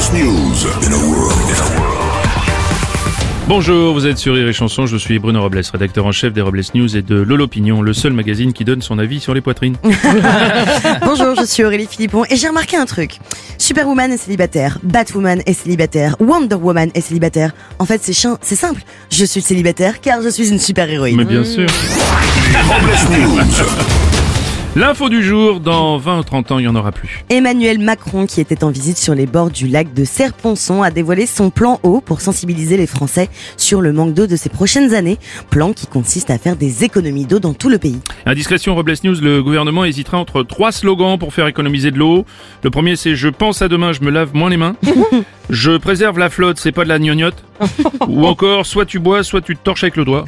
Les Robles News. In a world. Bonjour, vous êtes sur Rire et Chanson, je suis Bruno Robles, rédacteur en chef des Robles News et de Lolopinion, le seul magazine qui donne son avis sur les poitrines. Bonjour, je suis Aurélie Philippon et j'ai remarqué un truc. Superwoman est célibataire, Batwoman est célibataire, Wonder Woman est célibataire. En fait, c'est chiant, c'est simple. Je suis célibataire car je suis une super héroïne. Mais bien sûr. Les Robles News. L'info du jour, dans 20 ou 30 ans, il n'y en aura plus. Emmanuel Macron, qui était en visite sur les bords du lac de Serponçon, a dévoilé son plan eau pour sensibiliser les Français sur le manque d'eau de ces prochaines années. Plan qui consiste à faire des économies d'eau dans tout le pays. Indiscrétion Robles News, le gouvernement hésitera entre trois slogans pour faire économiser de l'eau. Le premier c'est je pense à demain, je me lave moins les mains. Je préserve la flotte, c'est pas de la gnognotte. Ou encore, soit tu bois, soit tu te torches avec le doigt.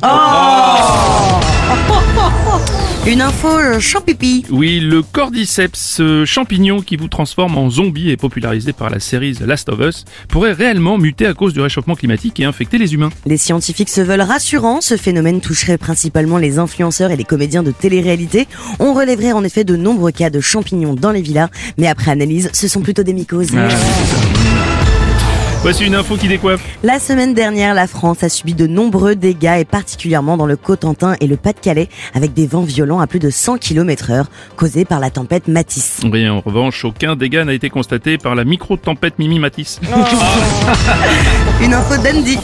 Une info euh, champipi. Oui, le cordyceps, ce champignon qui vous transforme en zombie et popularisé par la série The Last of Us, pourrait réellement muter à cause du réchauffement climatique et infecter les humains. Les scientifiques se veulent rassurants, ce phénomène toucherait principalement les influenceurs et les comédiens de télé-réalité. On relèverait en effet de nombreux cas de champignons dans les villas, mais après analyse, ce sont plutôt des mycoses. Voici une info qui décoiffe. La semaine dernière, la France a subi de nombreux dégâts et particulièrement dans le Cotentin et le Pas-de-Calais avec des vents violents à plus de 100 km heure causés par la tempête Matisse. Oui, en revanche, aucun dégât n'a été constaté par la micro-tempête Mimi Matisse. Une info d'Andy.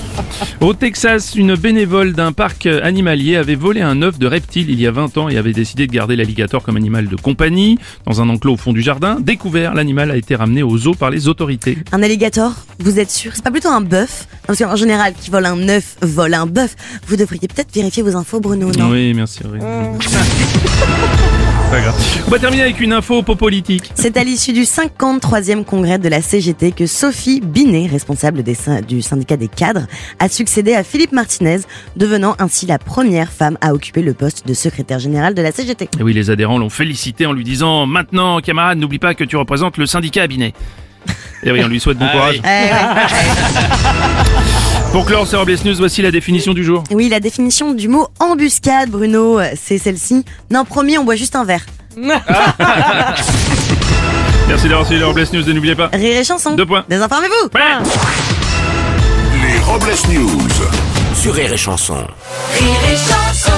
Au Texas, une bénévole d'un parc animalier avait volé un œuf de reptile il y a 20 ans et avait décidé de garder l'alligator comme animal de compagnie dans un enclos au fond du jardin. Découvert, l'animal a été ramené au zoo par les autorités. Un alligator Vous êtes sûr C'est pas plutôt un bœuf? Parce qu'en général, qui vole un œuf, vole un bœuf. Vous devriez peut-être vérifier vos infos, Bruno, non? Oui, merci. oui. Pas grave. On va terminer avec une info politique. C'est à l'issue du 53e congrès de la CGT que Sophie Binet, responsable des du syndicat des cadres, a succédé à Philippe Martinez, devenant ainsi la première femme à occuper le poste de secrétaire général de la CGT. Et oui, les adhérents l'ont félicité en lui disant Maintenant, camarade, n'oublie pas que tu représentes le syndicat à Binet. Et oui, on lui souhaite bon courage. Pour clore ces Robles News, voici la définition du jour. Oui, la définition du mot embuscade, Bruno, c'est celle-ci. Non, promis, on boit juste un verre. Merci d'avoir suivi les Robles News et n'oubliez pas. Rire et chanson. Deux points. Désinformez-vous. Les Robles News. Sur Rire et Chanson. Rire et chanson